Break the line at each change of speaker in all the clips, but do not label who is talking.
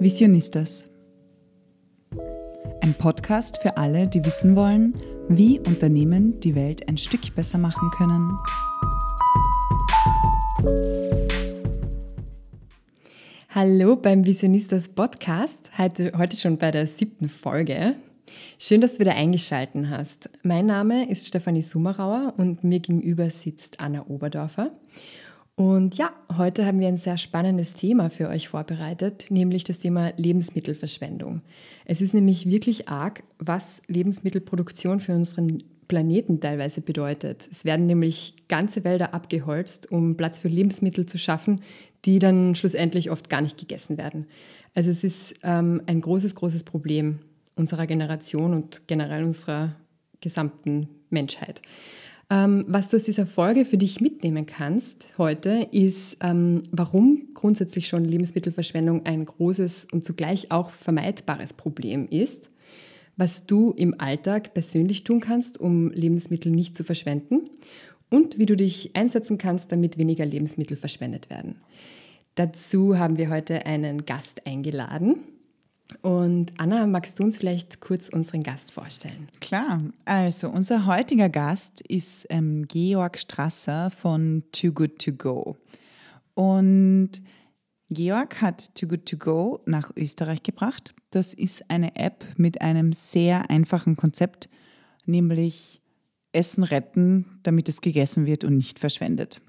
Visionistas. Ein Podcast für alle, die wissen wollen, wie Unternehmen die Welt ein Stück besser machen können.
Hallo beim Visionistas Podcast, heute, heute schon bei der siebten Folge. Schön, dass du wieder eingeschaltet hast. Mein Name ist Stefanie Summerauer und mir gegenüber sitzt Anna Oberdorfer. Und ja, heute haben wir ein sehr spannendes Thema für euch vorbereitet, nämlich das Thema Lebensmittelverschwendung. Es ist nämlich wirklich arg, was Lebensmittelproduktion für unseren Planeten teilweise bedeutet. Es werden nämlich ganze Wälder abgeholzt, um Platz für Lebensmittel zu schaffen, die dann schlussendlich oft gar nicht gegessen werden. Also es ist ähm, ein großes, großes Problem unserer Generation und generell unserer gesamten Menschheit. Ähm, was du aus dieser Folge für dich mitnehmen kannst heute, ist, ähm, warum grundsätzlich schon Lebensmittelverschwendung ein großes und zugleich auch vermeidbares Problem ist, was du im Alltag persönlich tun kannst, um Lebensmittel nicht zu verschwenden und wie du dich einsetzen kannst, damit weniger Lebensmittel verschwendet werden. Dazu haben wir heute einen Gast eingeladen. Und Anna, magst du uns vielleicht kurz unseren Gast vorstellen?
Klar, also unser heutiger Gast ist ähm, Georg Strasser von Too Good To Go. Und Georg hat Too Good To Go nach Österreich gebracht. Das ist eine App mit einem sehr einfachen Konzept, nämlich Essen retten, damit es gegessen wird und nicht verschwendet.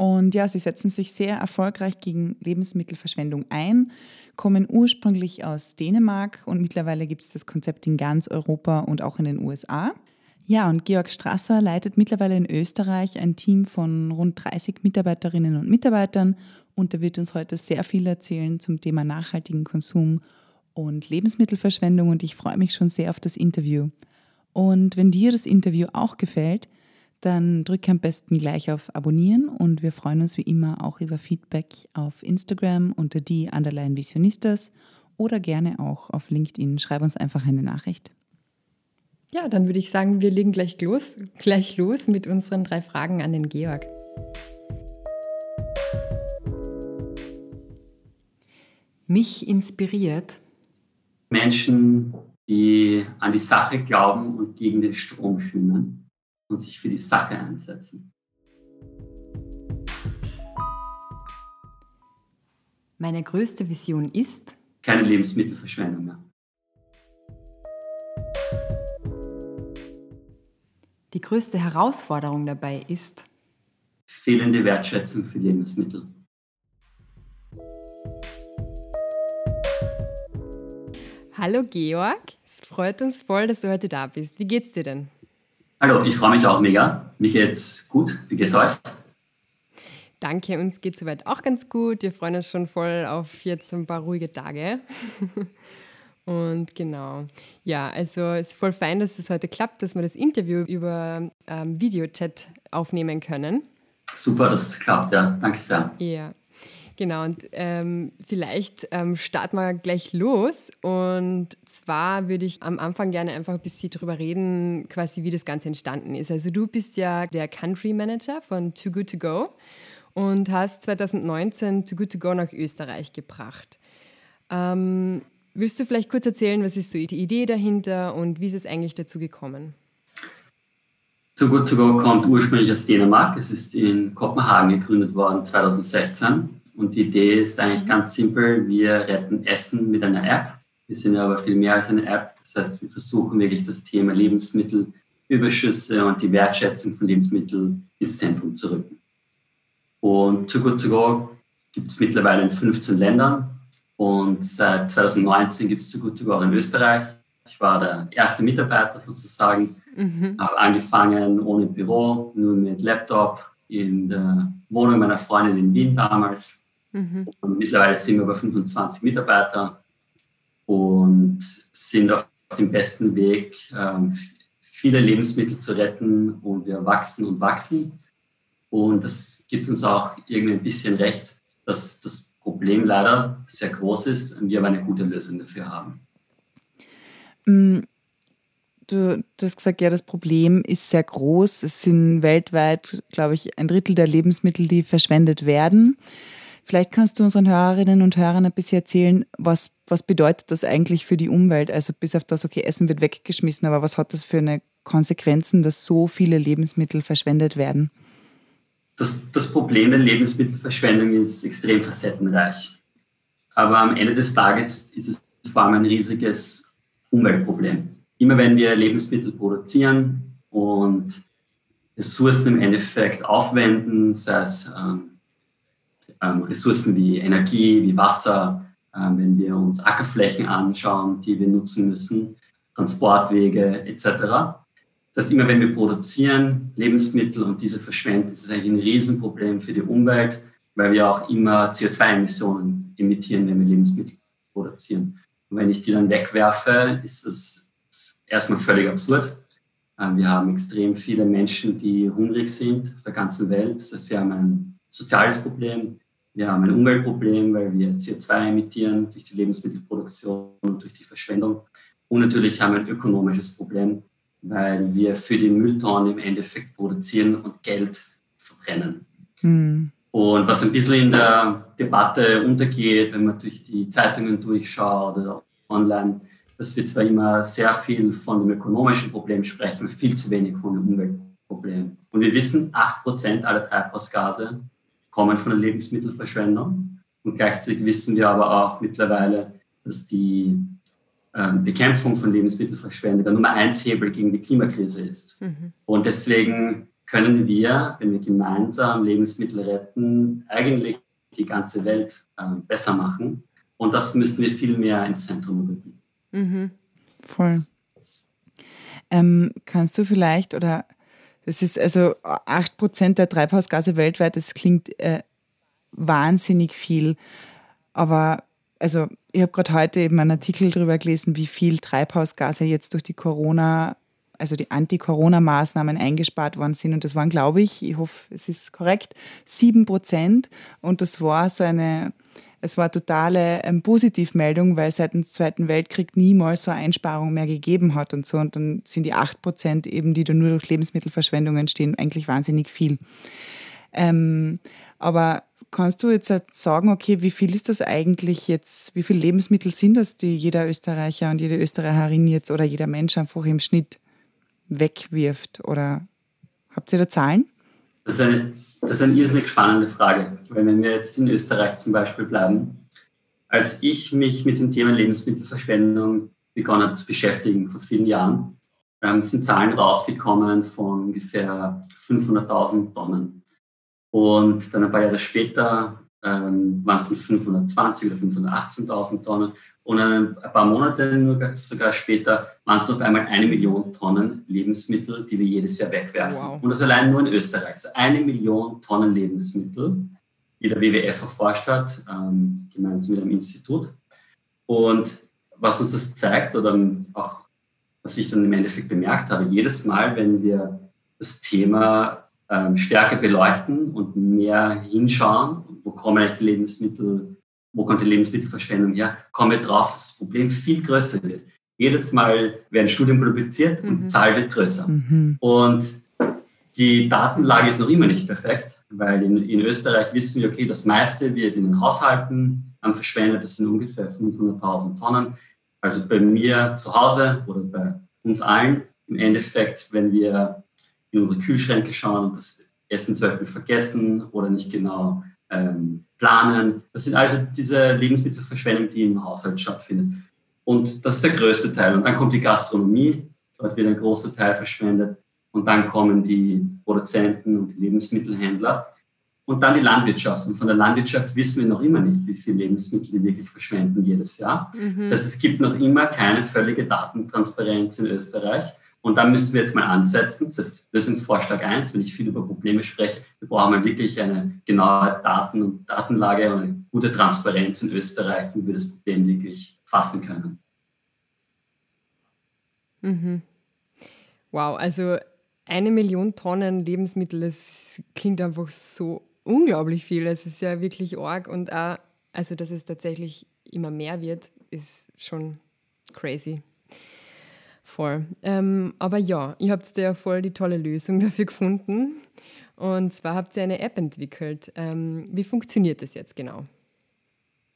Und ja, sie setzen sich sehr erfolgreich gegen Lebensmittelverschwendung ein, kommen ursprünglich aus Dänemark und mittlerweile gibt es das Konzept in ganz Europa und auch in den USA. Ja, und Georg Strasser leitet mittlerweile in Österreich ein Team von rund 30 Mitarbeiterinnen und Mitarbeitern und er wird uns heute sehr viel erzählen zum Thema nachhaltigen Konsum und Lebensmittelverschwendung und ich freue mich schon sehr auf das Interview. Und wenn dir das Interview auch gefällt, dann drücke am besten gleich auf Abonnieren und wir freuen uns wie immer auch über Feedback auf Instagram unter die Underline Visionistas oder gerne auch auf LinkedIn. Schreib uns einfach eine Nachricht.
Ja, dann würde ich sagen, wir legen gleich los, gleich los mit unseren drei Fragen an den Georg. Mich inspiriert
Menschen, die an die Sache glauben und gegen den Strom schwimmen und sich für die Sache einsetzen.
Meine größte Vision ist
keine Lebensmittelverschwendung mehr.
Die größte Herausforderung dabei ist
fehlende Wertschätzung für Lebensmittel.
Hallo Georg, es freut uns voll, dass du heute da bist. Wie geht's dir denn?
Hallo, ich freue mich auch mega. Mir geht's gut. Wie geht's euch?
Danke, uns geht soweit auch ganz gut. Wir freuen uns schon voll auf jetzt ein paar ruhige Tage. Und genau, ja, also es ist voll fein, dass es heute klappt, dass wir das Interview über ähm, Videochat aufnehmen können.
Super, dass es klappt, ja. Danke sehr.
Ja, Genau, und ähm, vielleicht ähm, starten wir gleich los. Und zwar würde ich am Anfang gerne einfach ein bisschen darüber reden, quasi wie das Ganze entstanden ist. Also du bist ja der Country Manager von Too Good To Go und hast 2019 Too Good To Go nach Österreich gebracht. Ähm, willst du vielleicht kurz erzählen, was ist so die Idee dahinter und wie ist es eigentlich dazu gekommen?
Too Good To Go kommt ursprünglich aus Dänemark. Es ist in Kopenhagen gegründet worden 2016 und die Idee ist eigentlich ganz simpel. Wir retten Essen mit einer App. Wir sind aber viel mehr als eine App. Das heißt, wir versuchen wirklich das Thema Lebensmittelüberschüsse und die Wertschätzung von Lebensmitteln ins Zentrum zu rücken. Und Too Good To Go gibt es mittlerweile in 15 Ländern. Und seit 2019 gibt es Too Good To Go auch in Österreich. Ich war der erste Mitarbeiter sozusagen, mhm. habe angefangen ohne Büro, nur mit Laptop in der Wohnung meiner Freundin in Wien damals Mhm. Mittlerweile sind wir über 25 Mitarbeiter und sind auf dem besten Weg, ähm, viele Lebensmittel zu retten und wir wachsen und wachsen. Und das gibt uns auch irgendwie ein bisschen recht, dass das Problem leider sehr groß ist und wir aber eine gute Lösung dafür haben.
Mm, du, du hast gesagt, ja, das Problem ist sehr groß. Es sind weltweit, glaube ich, ein Drittel der Lebensmittel, die verschwendet werden. Vielleicht kannst du unseren Hörerinnen und Hörern ein bisschen erzählen, was, was bedeutet das eigentlich für die Umwelt? Also bis auf das, okay, Essen wird weggeschmissen, aber was hat das für eine Konsequenzen, dass so viele Lebensmittel verschwendet werden?
Das, das Problem der Lebensmittelverschwendung ist extrem facettenreich. Aber am Ende des Tages ist es vor allem ein riesiges Umweltproblem. Immer wenn wir Lebensmittel produzieren und Ressourcen im Endeffekt aufwenden, sei es ähm, ähm, Ressourcen wie Energie, wie Wasser, ähm, wenn wir uns Ackerflächen anschauen, die wir nutzen müssen, Transportwege etc. Das heißt, immer wenn wir produzieren Lebensmittel und diese verschwenden, ist es eigentlich ein Riesenproblem für die Umwelt, weil wir auch immer CO2-Emissionen emittieren, wenn wir Lebensmittel produzieren. Und wenn ich die dann wegwerfe, ist das erstmal völlig absurd. Ähm, wir haben extrem viele Menschen, die hungrig sind auf der ganzen Welt. Das heißt, wir haben ein soziales Problem, wir haben ein Umweltproblem, weil wir CO2 emittieren durch die Lebensmittelproduktion und durch die Verschwendung. Und natürlich haben wir ein ökonomisches Problem, weil wir für die Mülltonnen im Endeffekt produzieren und Geld verbrennen. Mhm. Und was ein bisschen in der Debatte untergeht, wenn man durch die Zeitungen durchschaut oder online, dass wir zwar immer sehr viel von dem ökonomischen Problem sprechen, viel zu wenig von dem Umweltproblem. Und wir wissen, 8% aller Treibhausgase kommen von der Lebensmittelverschwendung. Und gleichzeitig wissen wir aber auch mittlerweile, dass die ähm, Bekämpfung von Lebensmittelverschwendung der Nummer eins Hebel gegen die Klimakrise ist. Mhm. Und deswegen können wir, wenn wir gemeinsam Lebensmittel retten, eigentlich die ganze Welt äh, besser machen. Und das müssen wir viel mehr ins Zentrum rücken.
Mhm. Voll. Ähm, kannst du vielleicht, oder das ist also 8% der Treibhausgase weltweit, das klingt äh, wahnsinnig viel. Aber also ich habe gerade heute eben einen Artikel darüber gelesen, wie viel Treibhausgase jetzt durch die Corona, also die Anti-Corona-Maßnahmen eingespart worden sind. Und das waren, glaube ich, ich hoffe, es ist korrekt, 7 Prozent. Und das war so eine, es war totale ähm, Positivmeldung, weil seit dem Zweiten Weltkrieg niemals so eine Einsparung mehr gegeben hat und so. Und dann sind die 8 Prozent eben, die da nur durch Lebensmittelverschwendung entstehen, eigentlich wahnsinnig viel. Ähm, aber kannst du jetzt sagen, okay, wie viel ist das eigentlich jetzt, wie viele Lebensmittel sind das, die jeder Österreicher und jede Österreicherin jetzt oder jeder Mensch einfach im Schnitt wegwirft? Oder habt ihr da Zahlen?
Das ist eine, das ist eine irrsinnig spannende Frage. Weil wenn wir jetzt in Österreich zum Beispiel bleiben, als ich mich mit dem Thema Lebensmittelverschwendung begonnen habe zu beschäftigen vor vielen Jahren, ähm, sind Zahlen rausgekommen von ungefähr 500.000 Tonnen und dann ein paar Jahre später ähm, waren es 520 oder 518.000 Tonnen. Und ein paar Monate sogar später waren es auf einmal eine Million Tonnen Lebensmittel, die wir jedes Jahr wegwerfen. Wow. Und das allein nur in Österreich. Also eine Million Tonnen Lebensmittel, die der WWF erforscht hat, ähm, gemeinsam mit einem Institut. Und was uns das zeigt oder auch was ich dann im Endeffekt bemerkt habe, jedes Mal, wenn wir das Thema ähm, stärker beleuchten und mehr hinschauen, wo kommen eigentlich die Lebensmittel, wo kommt die Lebensmittelverschwendung her, kommen wir drauf, dass das Problem viel größer wird. Jedes Mal werden Studien publiziert und die mhm. Zahl wird größer. Mhm. Und die Datenlage ist noch immer nicht perfekt, weil in, in, Österreich wissen wir, okay, das meiste wird in den Haushalten verschwendet, das sind ungefähr 500.000 Tonnen. Also bei mir zu Hause oder bei uns allen im Endeffekt, wenn wir in unsere Kühlschränke schauen und das Essen zum Beispiel vergessen oder nicht genau ähm, planen. Das sind also diese Lebensmittelverschwendung, die im Haushalt stattfindet. Und das ist der größte Teil. Und dann kommt die Gastronomie, dort wird ein großer Teil verschwendet. Und dann kommen die Produzenten und die Lebensmittelhändler. Und dann die Landwirtschaft. Und von der Landwirtschaft wissen wir noch immer nicht, wie viel Lebensmittel die wirklich verschwenden jedes Jahr. Mhm. Das heißt, es gibt noch immer keine völlige Datentransparenz in Österreich. Und da müssen wir jetzt mal ansetzen. Das ist Lösungsvorschlag 1, wenn ich viel über Probleme spreche. Wir brauchen wirklich eine genaue Daten- und Datenlage und eine gute Transparenz in Österreich, wie wir das Problem wirklich fassen können.
Mhm. Wow, also eine Million Tonnen Lebensmittel, das klingt einfach so unglaublich viel. Es ist ja wirklich arg und auch, also dass es tatsächlich immer mehr wird, ist schon crazy. Voll. Ähm, aber ja, ihr habt da ja voll die tolle Lösung dafür gefunden. Und zwar habt ihr eine App entwickelt. Ähm, wie funktioniert das jetzt genau?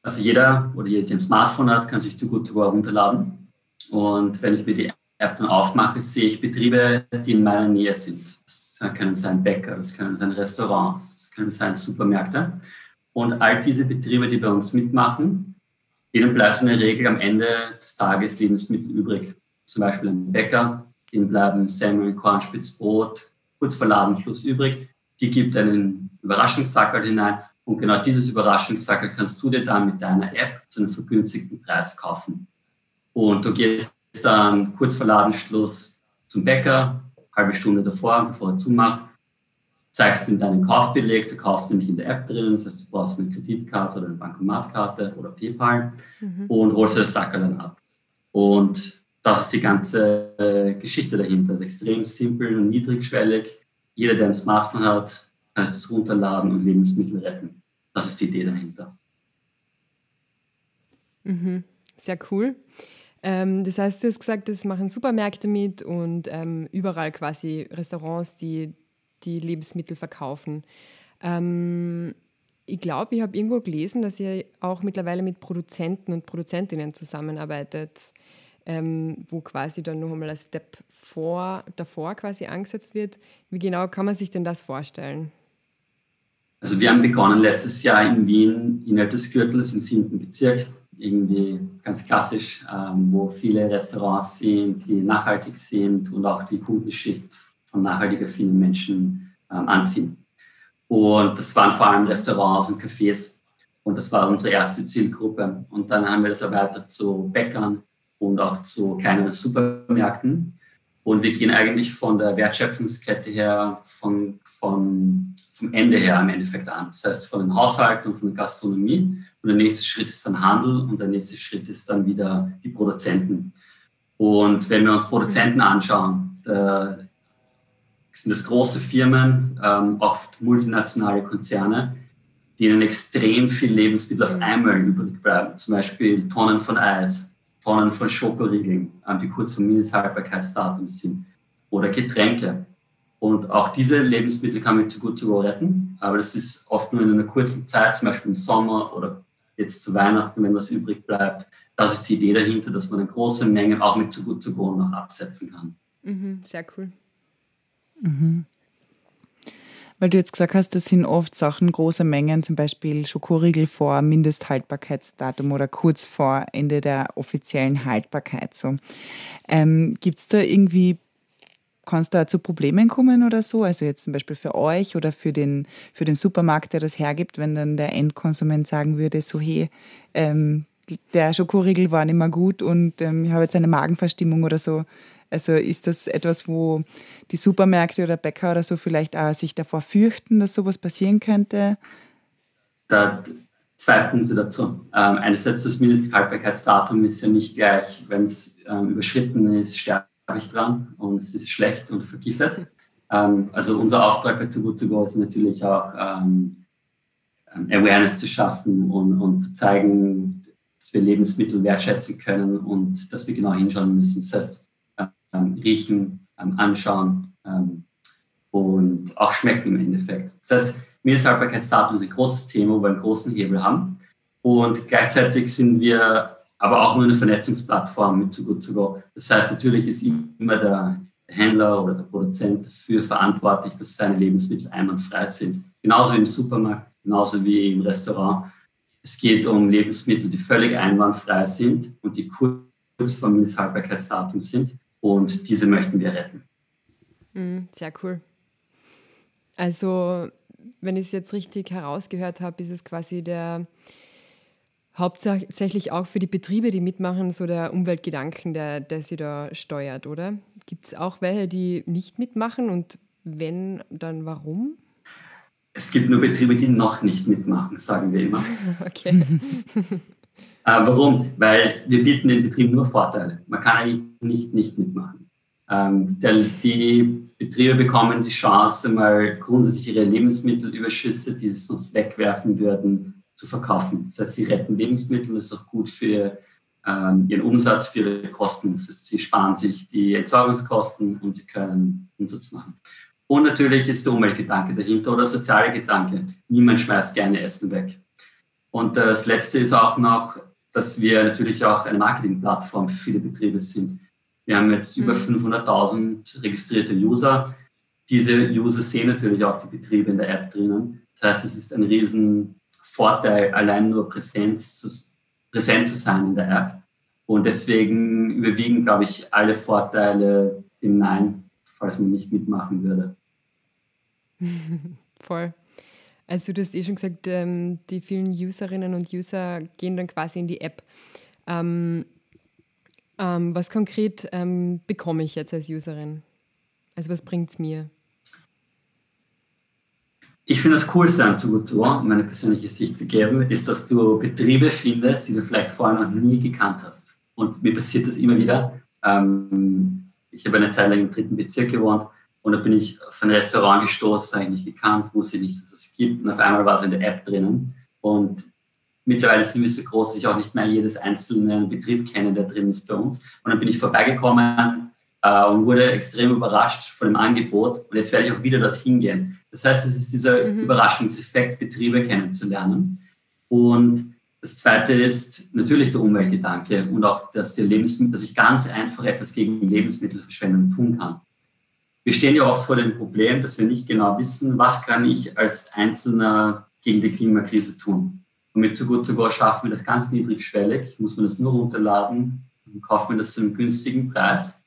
Also jeder oder jeder, der ein Smartphone hat, kann sich Too Good To Go herunterladen. Und wenn ich mir die App dann aufmache, sehe ich Betriebe, die in meiner Nähe sind. Das können sein Bäcker, das können sein Restaurants, das können sein Supermärkte. Und all diese Betriebe, die bei uns mitmachen, denen bleibt in der Regel am Ende des Tages Lebensmittel übrig. Zum Beispiel ein Bäcker, denen bleiben Semmeln, Kornspitz, Brot, kurz vor Ladenschluss übrig. Die gibt einen Überraschungssackerl hinein und genau dieses Überraschungssackerl kannst du dir dann mit deiner App zu einem vergünstigten Preis kaufen. Und du gehst dann kurz vor Ladenschluss zum Bäcker, halbe Stunde davor, bevor er zumacht, zeigst ihm deinen Kaufbeleg, du kaufst nämlich in der App drin, das heißt, du brauchst eine Kreditkarte oder eine Bankomatkarte oder PayPal mhm. und holst dir das Sackerl dann ab. Und das ist die ganze äh, Geschichte dahinter. Das ist extrem simpel und niedrigschwellig. Jeder, der ein Smartphone hat, kann das runterladen und Lebensmittel retten. Das ist die Idee dahinter.
Mhm. Sehr cool. Ähm, das heißt, du hast gesagt, das machen Supermärkte mit und ähm, überall quasi Restaurants, die die Lebensmittel verkaufen. Ähm, ich glaube, ich habe irgendwo gelesen, dass ihr auch mittlerweile mit Produzenten und Produzentinnen zusammenarbeitet ähm, wo quasi dann noch einmal ein Step vor, davor quasi angesetzt wird. Wie genau kann man sich denn das vorstellen?
Also wir haben begonnen letztes Jahr in Wien innerhalb des Gürtels im siebten Bezirk, irgendwie ganz klassisch, ähm, wo viele Restaurants sind, die nachhaltig sind und auch die Kundenschicht von nachhaltiger vielen Menschen ähm, anziehen. Und das waren vor allem Restaurants und Cafés. Und das war unsere erste Zielgruppe. Und dann haben wir das erweitert zu Bäckern, und auch zu kleineren Supermärkten. Und wir gehen eigentlich von der Wertschöpfungskette her, von, von, vom Ende her im Endeffekt an. Das heißt, von den Haushalten und von der Gastronomie. Und der nächste Schritt ist dann Handel und der nächste Schritt ist dann wieder die Produzenten. Und wenn wir uns Produzenten anschauen, da sind das große Firmen, ähm, oft multinationale Konzerne, denen extrem viel Lebensmittel auf einmal übrig bleiben. Zum Beispiel Tonnen von Eis, Tonnen von Schokoriegeln, die kurz vor Mindesthaltbarkeitsdatum sind, oder Getränke. Und auch diese Lebensmittel kann man zu gut zu go retten, aber das ist oft nur in einer kurzen Zeit, zum Beispiel im Sommer oder jetzt zu Weihnachten, wenn was übrig bleibt. Das ist die Idee dahinter, dass man eine große Menge auch mit zu gut zu go noch absetzen kann.
Mhm, sehr cool.
Mhm. Weil du jetzt gesagt hast, das sind oft Sachen, große Mengen, zum Beispiel Schokoriegel vor Mindesthaltbarkeitsdatum oder kurz vor Ende der offiziellen Haltbarkeit. So. Ähm, Gibt es da irgendwie, kann es da zu Problemen kommen oder so? Also jetzt zum Beispiel für euch oder für den, für den Supermarkt, der das hergibt, wenn dann der Endkonsument sagen würde, so hey, ähm, der Schokoriegel war nicht mehr gut und ähm, ich habe jetzt eine Magenverstimmung oder so. Also ist das etwas, wo die Supermärkte oder Bäcker oder so vielleicht auch sich davor fürchten, dass sowas passieren könnte?
Da, zwei Punkte dazu. Ähm, einerseits das Mindesthaltbarkeitsdatum ist ja nicht gleich, wenn es ähm, überschritten ist, sterbe ich dran und es ist schlecht und vergiftet. Ähm, also unser Auftrag bei Too Good To Go ist natürlich auch ähm, ähm, Awareness zu schaffen und, und zu zeigen, dass wir Lebensmittel wertschätzen können und dass wir genau hinschauen müssen. Das heißt, riechen, ähm, anschauen ähm, und auch schmecken im Endeffekt. Das heißt, Mindesthaltbarkeitsdatum ist ein großes Thema, wo wir einen großen Hebel haben. Und gleichzeitig sind wir aber auch nur eine Vernetzungsplattform mit Too Good To Go. Das heißt, natürlich ist immer der Händler oder der Produzent dafür verantwortlich, dass seine Lebensmittel einwandfrei sind. Genauso wie im Supermarkt, genauso wie im Restaurant. Es geht um Lebensmittel, die völlig einwandfrei sind und die kurz vor Mindesthaltbarkeitsdatum sind und diese möchten wir retten.
Mhm, sehr cool. Also, wenn ich es jetzt richtig herausgehört habe, ist es quasi der hauptsächlich auch für die Betriebe, die mitmachen, so der Umweltgedanken, der, der sie da steuert, oder? Gibt es auch welche, die nicht mitmachen und wenn, dann warum?
Es gibt nur Betriebe, die noch nicht mitmachen, sagen wir immer.
okay.
Äh, warum? Weil wir bieten den Betrieb nur Vorteile. Man kann eigentlich nicht nicht mitmachen. Ähm, der, die Betriebe bekommen die Chance, mal grundsätzlich ihre Lebensmittelüberschüsse, die sie sonst wegwerfen würden, zu verkaufen. Das heißt, sie retten Lebensmittel, das ist auch gut für ähm, ihren Umsatz, für ihre Kosten. Das heißt, sie sparen sich die Entsorgungskosten und sie können Umsatz machen. Und natürlich ist der Umweltgedanke dahinter oder der soziale Gedanke. Niemand schmeißt gerne Essen weg. Und das Letzte ist auch noch, dass wir natürlich auch eine Marketingplattform für viele Betriebe sind. Wir haben jetzt über 500.000 mhm. registrierte User. Diese User sehen natürlich auch die Betriebe in der App drinnen. Das heißt, es ist ein riesen Vorteil, allein nur Präsenz zu, präsent zu sein in der App. Und deswegen überwiegen, glaube ich, alle Vorteile dem Nein, falls man nicht mitmachen würde.
Voll. Also du hast eh schon gesagt, ähm, die vielen Userinnen und User gehen dann quasi in die App. Ähm, ähm, was konkret ähm, bekomme ich jetzt als Userin? Also was bringt es mir?
Ich finde das Coolste an Tugotur, um meine persönliche Sicht zu geben, ist, dass du Betriebe findest, die du vielleicht vorher noch nie gekannt hast. Und mir passiert das immer wieder. Ähm, ich habe eine Zeit lang im dritten Bezirk gewohnt und da bin ich auf ein Restaurant gestoßen, eigentlich gekannt, wusste nicht, dass es gibt. Und auf einmal war es in der App drinnen. Und mittlerweile sind wir so groß, dass ich auch nicht mehr jedes einzelne Betrieb kenne, der drin ist bei uns. Und dann bin ich vorbeigekommen äh, und wurde extrem überrascht von dem Angebot. Und jetzt werde ich auch wieder dorthin gehen. Das heißt, es ist dieser mhm. Überraschungseffekt, Betriebe kennenzulernen. Und das Zweite ist natürlich der Umweltgedanke und auch, dass, die Lebensmittel, dass ich ganz einfach etwas gegen Lebensmittelverschwendung tun kann. Wir stehen ja oft vor dem Problem, dass wir nicht genau wissen, was kann ich als Einzelner gegen die Klimakrise tun. Und mit Too Good To Go schaffen wir das ganz niedrigschwellig, muss man das nur runterladen und kauft man das zu einem günstigen Preis,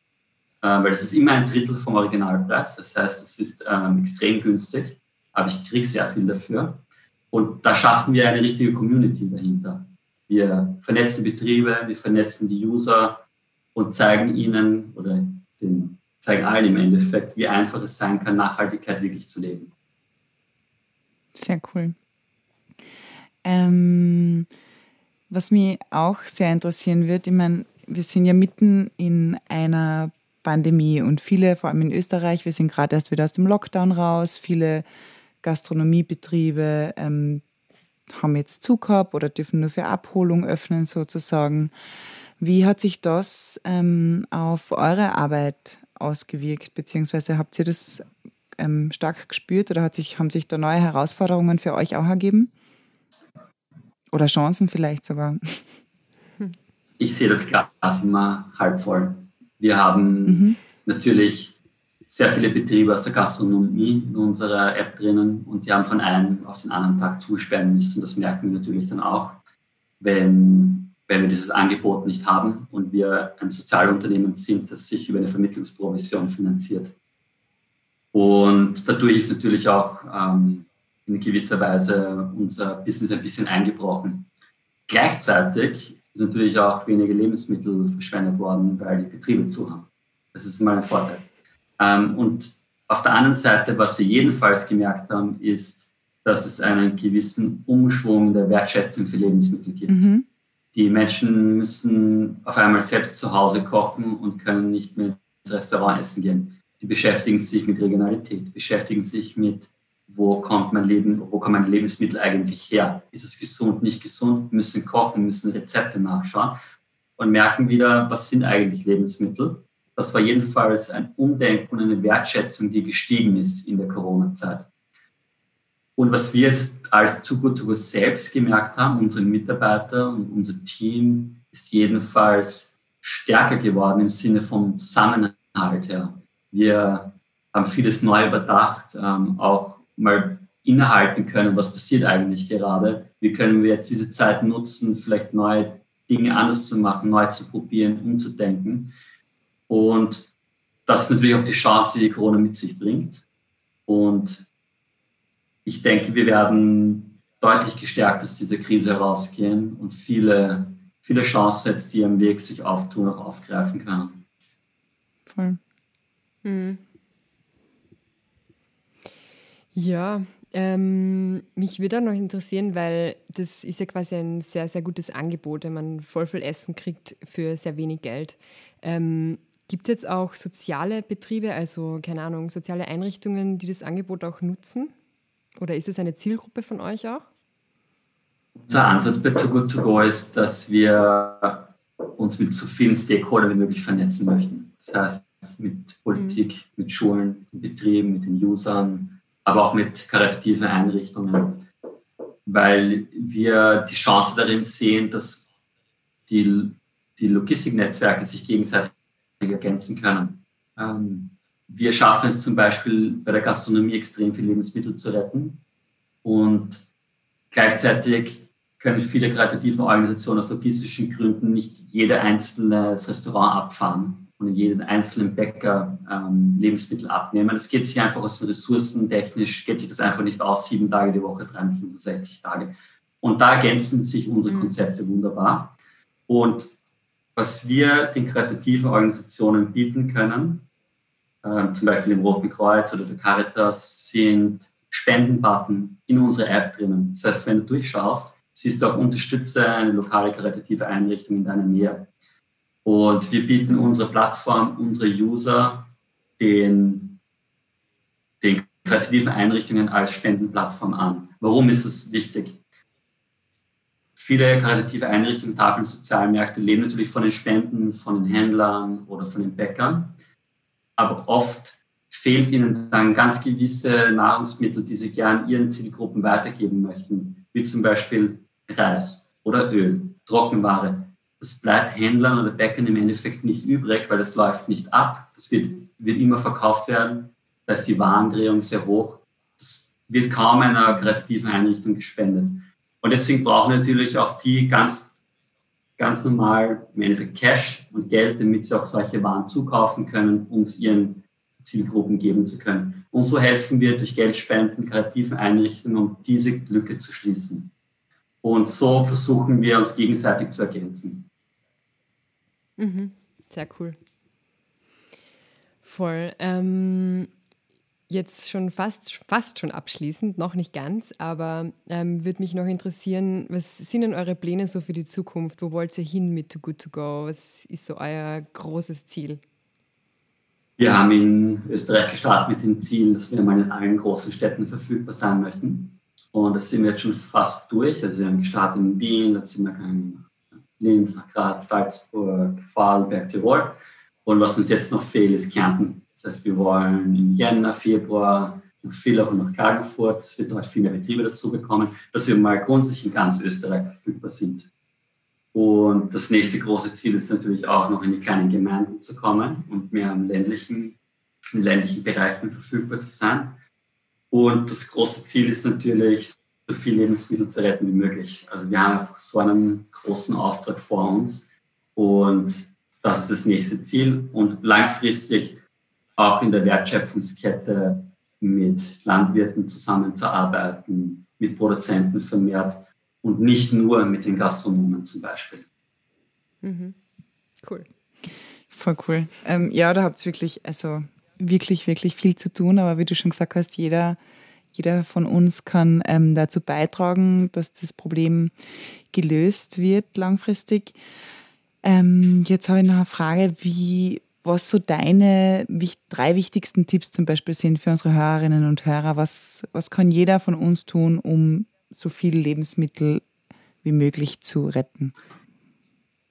äh, weil das ist immer ein Drittel vom Originalpreis. Das heißt, es ist ähm, extrem günstig, aber ich kriege sehr viel dafür. Und da schaffen wir eine richtige Community dahinter. Wir vernetzen Betriebe, wir vernetzen die User und zeigen ihnen oder den, zeigen allen im Endeffekt, wie einfach es sein kann, Nachhaltigkeit wirklich zu leben.
Sehr cool. Ähm, was mich auch sehr interessieren wird, ich meine, wir sind ja mitten in einer Pandemie und viele, vor allem in Österreich, wir sind gerade erst wieder aus dem Lockdown raus, viele Gastronomiebetriebe ähm, haben jetzt Zugab oder dürfen nur für Abholung öffnen sozusagen. Wie hat sich das ähm, auf eure Arbeit ausgewirkt, beziehungsweise habt ihr das ähm, stark gespürt oder hat sich, haben sich da neue Herausforderungen für euch auch ergeben? Oder Chancen vielleicht sogar?
Ich sehe das Glas immer halb voll. Wir haben mhm. natürlich sehr viele Betriebe aus der Gastronomie in unserer App drinnen und die haben von einem auf den anderen Tag zusperren müssen. Das merken wir natürlich dann auch, wenn, wenn wir dieses Angebot nicht haben und wir ein Sozialunternehmen sind, das sich über eine Vermittlungsprovision finanziert. Und dadurch ist natürlich auch ähm, in gewisser Weise unser Business ein bisschen eingebrochen. Gleichzeitig ist natürlich auch weniger Lebensmittel verschwendet worden, weil die Betriebe zu haben. Das ist mal ein Vorteil. Ähm, und auf der anderen Seite, was wir jedenfalls gemerkt haben, ist, dass es einen gewissen Umschwung der Wertschätzung für Lebensmittel gibt. Mhm. Die Menschen müssen auf einmal selbst zu Hause kochen und können nicht mehr ins Restaurant essen gehen. Die beschäftigen sich mit Regionalität, beschäftigen sich mit, wo kommt mein Leben, wo kommt mein Lebensmittel eigentlich her? Ist es gesund, nicht gesund? Müssen kochen, müssen Rezepte nachschauen und merken wieder, was sind eigentlich Lebensmittel? Das war jedenfalls ein Umdenken und eine Wertschätzung, die gestiegen ist in der Corona-Zeit. Und was wir jetzt als To Go selbst gemerkt haben, unsere Mitarbeiter und unser Team ist jedenfalls stärker geworden im Sinne vom Zusammenhalt her. Wir haben vieles neu überdacht, ähm, auch mal innehalten können, was passiert eigentlich gerade. Wie können wir jetzt diese Zeit nutzen, vielleicht neue Dinge anders zu machen, neu zu probieren, umzudenken. Und das ist natürlich auch die Chance, die Corona mit sich bringt. Und ich denke, wir werden deutlich gestärkt aus dieser Krise herausgehen und viele, viele Chancen jetzt, die am Weg sich auftun, auch aufgreifen können.
Voll. Mhm. Ja, ähm, mich würde auch noch interessieren, weil das ist ja quasi ein sehr, sehr gutes Angebot, wenn man voll viel Essen kriegt für sehr wenig Geld. Ähm, Gibt es jetzt auch soziale Betriebe, also keine Ahnung, soziale Einrichtungen, die das Angebot auch nutzen? Oder ist es eine Zielgruppe von euch auch?
Unser Ansatz bei Too Good To Go ist, dass wir uns mit so vielen Stakeholdern wie möglich vernetzen möchten. Das heißt, mit Politik, mhm. mit Schulen, mit Betrieben, mit den Usern, aber auch mit karitativen Einrichtungen, weil wir die Chance darin sehen, dass die, die Logistiknetzwerke sich gegenseitig ergänzen können. Ähm, wir schaffen es zum Beispiel bei der Gastronomie extrem viel Lebensmittel zu retten und gleichzeitig können viele kreative Organisationen aus logistischen Gründen nicht jede einzelne Restaurant abfahren und in jeden einzelnen Bäcker ähm, Lebensmittel abnehmen. Das geht sich einfach aus den Ressourcen technisch, geht sich das einfach nicht aus, sieben Tage die Woche, 365 Tage. Und da ergänzen sich unsere mhm. Konzepte wunderbar. Und was wir den kreativen Organisationen bieten können, äh, zum Beispiel im Roten Kreuz oder der Caritas, sind Spendenbutton in unserer App drinnen. Das heißt, wenn du durchschaust, siehst du auch unterstütze eine lokale karitative Einrichtung in deiner Nähe. Und wir bieten unsere Plattform, unsere User den, den kreativen Einrichtungen als Spendenplattform an. Warum ist es wichtig? Viele karitative Einrichtungen, Tafeln, Sozialmärkte leben natürlich von den Spenden, von den Händlern oder von den Bäckern. Aber oft fehlt ihnen dann ganz gewisse Nahrungsmittel, die sie gern ihren Zielgruppen weitergeben möchten, wie zum Beispiel Reis oder Öl, Trockenware. Das bleibt Händlern oder Bäckern im Endeffekt nicht übrig, weil das läuft nicht ab. Das wird, wird immer verkauft werden. Da ist die Warendrehung sehr hoch. Das wird kaum einer kreativen Einrichtung gespendet. Und deswegen brauchen natürlich auch die ganz, ganz normal im Endeffekt Cash und Geld, damit sie auch solche Waren zukaufen können, um es ihren Zielgruppen geben zu können. Und so helfen wir durch Geldspenden kreativen Einrichtungen, um diese Lücke zu schließen. Und so versuchen wir uns gegenseitig zu ergänzen.
Mhm. Sehr cool. Voll. Ähm, jetzt schon fast, fast schon abschließend, noch nicht ganz, aber ähm, würde mich noch interessieren, was sind denn eure Pläne so für die Zukunft? Wo wollt ihr hin mit Too Good To Go? Was ist so euer großes Ziel?
Wir haben in Österreich gestartet mit dem Ziel, dass wir mal in allen großen Städten verfügbar sein möchten. Und das sind wir jetzt schon fast durch. Also wir haben gestartet in Wien, dann sind wir gegangen nach Linz, nach Graz, Salzburg, Vorarlberg, Tirol. Und was uns jetzt noch fehlt, ist Kärnten. Das heißt, wir wollen im Jänner, Februar nach Villach und nach Klagenfurt, dass wir dort viele Betriebe dazu bekommen, dass wir mal grundsätzlich in ganz Österreich verfügbar sind. Und das nächste große Ziel ist natürlich auch noch in die kleinen Gemeinden zu kommen und mehr im ländlichen, in ländlichen Bereichen verfügbar zu sein. Und das große Ziel ist natürlich, so viel Lebensmittel zu retten wie möglich. Also wir haben einfach so einen großen Auftrag vor uns und das ist das nächste Ziel. Und langfristig auch in der Wertschöpfungskette mit Landwirten zusammenzuarbeiten, mit Produzenten vermehrt und nicht nur mit den Gastronomen zum Beispiel.
Mhm. Cool.
Voll cool. Ähm, ja, da habt ihr wirklich, also wirklich, wirklich viel zu tun. Aber wie du schon gesagt hast, jeder, jeder von uns kann ähm, dazu beitragen, dass das Problem gelöst wird langfristig. Ähm, jetzt habe ich noch eine Frage, wie, was so deine drei wichtigsten Tipps zum Beispiel sind für unsere Hörerinnen und Hörer. Was, was kann jeder von uns tun, um so viele Lebensmittel wie möglich zu retten?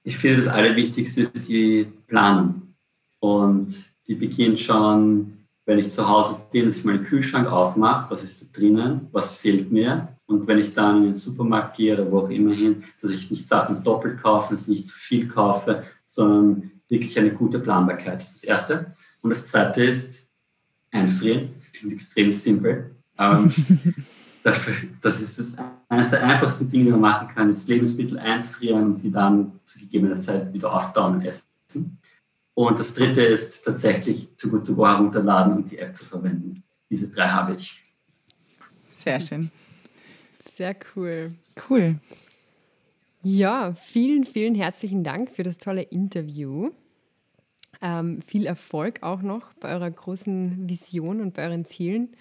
Ich finde, das Allerwichtigste ist die Planung. Und die beginnt schon, wenn ich zu Hause bin, dass ich meinen Kühlschrank aufmache, was ist da drinnen, was fehlt mir. Und wenn ich dann in den Supermarkt gehe oder wo auch immer hin, dass ich nicht Sachen doppelt kaufe, dass ich nicht zu viel kaufe, sondern wirklich eine gute Planbarkeit. Das ist das Erste. Und das Zweite ist einfrieren. Das klingt extrem simpel. Ähm, das ist das eines der einfachsten Dinge, die man machen kann, ist Lebensmittel einfrieren und die dann zu gegebener Zeit wieder auftauen und essen. Und das dritte ist tatsächlich zu gut to go herunterladen und die App zu verwenden. Diese drei habe ich.
Sehr schön.
Sehr cool.
Cool.
Ja, vielen, vielen herzlichen Dank für das tolle Interview. Ähm, viel Erfolg auch noch bei eurer großen Vision und bei euren Zielen.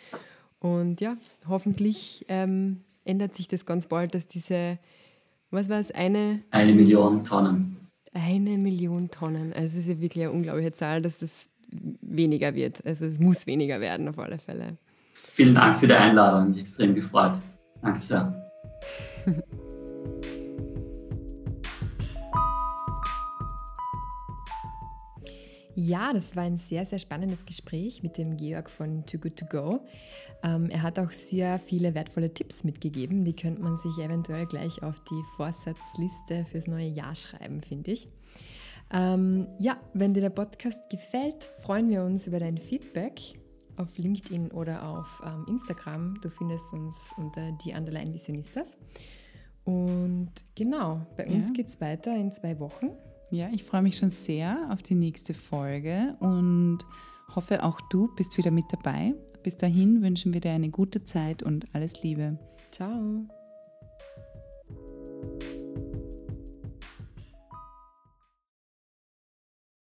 Und ja, hoffentlich ähm, ändert sich das ganz bald, dass diese, was war es, eine?
Eine Million Tonnen
eine Million Tonnen. Also es ist ja wirklich eine unglaubliche Zahl, dass das weniger wird. Also es muss weniger werden auf alle Fälle.
Vielen Dank für die Einladung, mich extrem gefreut. Danke sehr.
Ja, das war ein sehr, sehr spannendes Gespräch mit dem Georg von Too Good To Go. Ähm, er hat auch sehr viele wertvolle Tipps mitgegeben. Die könnte man sich eventuell gleich auf die Vorsatzliste fürs neue Jahr schreiben, finde ich. Ähm, ja, wenn dir der Podcast gefällt, freuen wir uns über dein Feedback auf LinkedIn oder auf ähm, Instagram. Du findest uns unter die Underline Visionistas. Und genau, bei uns ja. geht es weiter in zwei Wochen.
Ja, ich freue mich schon sehr auf die nächste Folge und hoffe, auch du bist wieder mit dabei. Bis dahin wünschen wir dir eine gute Zeit und alles Liebe.
Ciao.